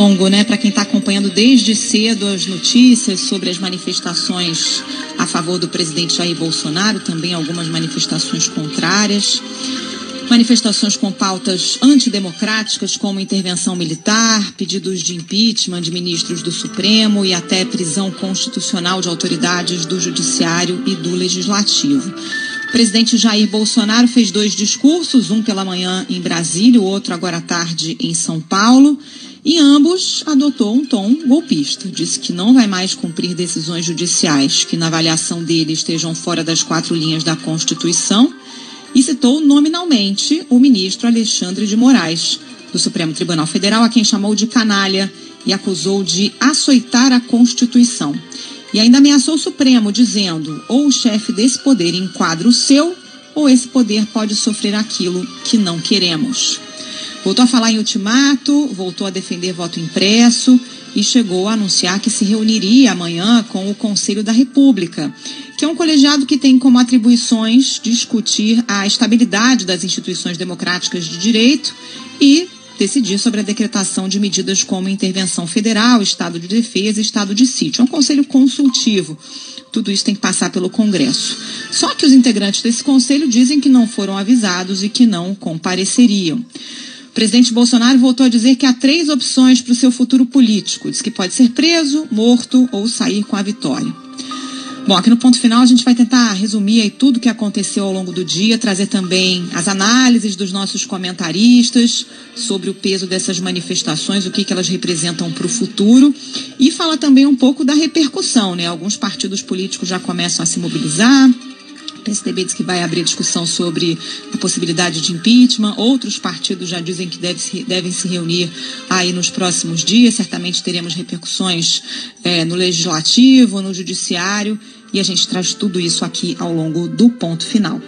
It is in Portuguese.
longo, né, para quem está acompanhando desde cedo as notícias sobre as manifestações a favor do presidente Jair Bolsonaro, também algumas manifestações contrárias. Manifestações com pautas antidemocráticas, como intervenção militar, pedidos de impeachment de ministros do Supremo e até prisão constitucional de autoridades do Judiciário e do Legislativo. O presidente Jair Bolsonaro fez dois discursos, um pela manhã em Brasília, o outro agora à tarde em São Paulo. Em ambos, adotou um tom golpista. Disse que não vai mais cumprir decisões judiciais que, na avaliação dele, estejam fora das quatro linhas da Constituição e citou nominalmente o ministro Alexandre de Moraes, do Supremo Tribunal Federal, a quem chamou de canalha e acusou de açoitar a Constituição. E ainda ameaçou o Supremo, dizendo: ou o chefe desse poder enquadra o seu, ou esse poder pode sofrer aquilo que não queremos. Voltou a falar em ultimato, voltou a defender voto impresso e chegou a anunciar que se reuniria amanhã com o Conselho da República, que é um colegiado que tem como atribuições discutir a estabilidade das instituições democráticas de direito e decidir sobre a decretação de medidas como intervenção federal, estado de defesa e estado de sítio. É um conselho consultivo. Tudo isso tem que passar pelo Congresso. Só que os integrantes desse conselho dizem que não foram avisados e que não compareceriam. Presidente Bolsonaro voltou a dizer que há três opções para o seu futuro político. Diz que pode ser preso, morto ou sair com a vitória. Bom, aqui no ponto final a gente vai tentar resumir aí tudo o que aconteceu ao longo do dia, trazer também as análises dos nossos comentaristas sobre o peso dessas manifestações, o que, que elas representam para o futuro e falar também um pouco da repercussão, né? Alguns partidos políticos já começam a se mobilizar, PSDB diz que vai abrir discussão sobre a possibilidade de impeachment. Outros partidos já dizem que deve devem se reunir aí nos próximos dias. Certamente teremos repercussões é, no legislativo, no judiciário. E a gente traz tudo isso aqui ao longo do ponto final.